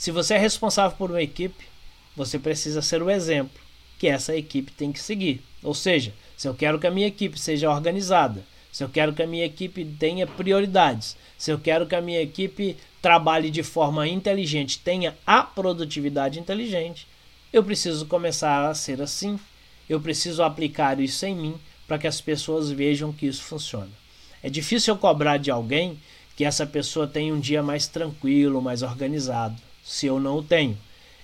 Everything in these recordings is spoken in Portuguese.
Se você é responsável por uma equipe, você precisa ser o exemplo que essa equipe tem que seguir. Ou seja, se eu quero que a minha equipe seja organizada, se eu quero que a minha equipe tenha prioridades, se eu quero que a minha equipe trabalhe de forma inteligente, tenha a produtividade inteligente, eu preciso começar a ser assim. Eu preciso aplicar isso em mim para que as pessoas vejam que isso funciona. É difícil eu cobrar de alguém que essa pessoa tenha um dia mais tranquilo, mais organizado, se eu não o tenho.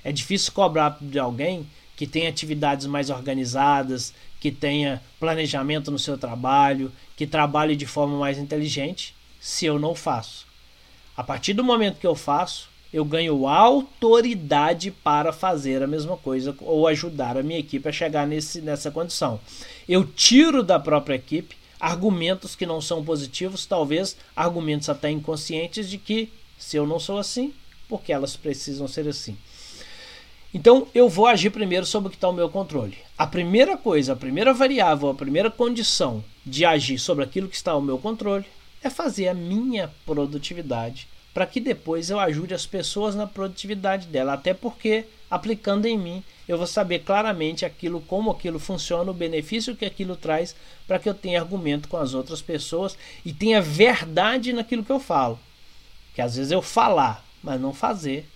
É difícil cobrar de alguém que tenha atividades mais organizadas, que tenha planejamento no seu trabalho, que trabalhe de forma mais inteligente, se eu não faço. A partir do momento que eu faço, eu ganho autoridade para fazer a mesma coisa ou ajudar a minha equipe a chegar nesse, nessa condição. Eu tiro da própria equipe argumentos que não são positivos, talvez argumentos até inconscientes de que se eu não sou assim, porque elas precisam ser assim. Então eu vou agir primeiro sobre o que está o meu controle. A primeira coisa, a primeira variável, a primeira condição de agir sobre aquilo que está ao meu controle é fazer a minha produtividade para que depois eu ajude as pessoas na produtividade dela, até porque aplicando em mim eu vou saber claramente aquilo como aquilo funciona, o benefício que aquilo traz para que eu tenha argumento com as outras pessoas e tenha verdade naquilo que eu falo. Que às vezes eu falar, mas não fazer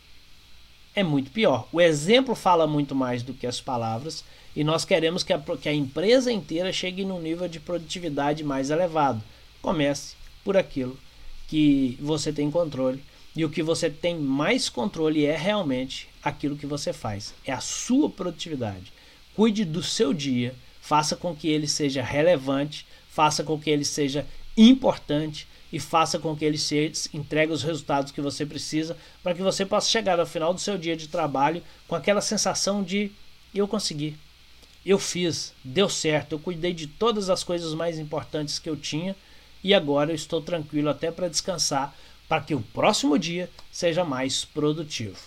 é muito pior. O exemplo fala muito mais do que as palavras e nós queremos que a, que a empresa inteira chegue num nível de produtividade mais elevado. Comece por aquilo que você tem controle. E o que você tem mais controle é realmente aquilo que você faz, é a sua produtividade. Cuide do seu dia, faça com que ele seja relevante, faça com que ele seja importante e faça com que ele se entregue os resultados que você precisa para que você possa chegar ao final do seu dia de trabalho com aquela sensação de eu consegui, eu fiz, deu certo, eu cuidei de todas as coisas mais importantes que eu tinha e agora eu estou tranquilo até para descansar, para que o próximo dia seja mais produtivo.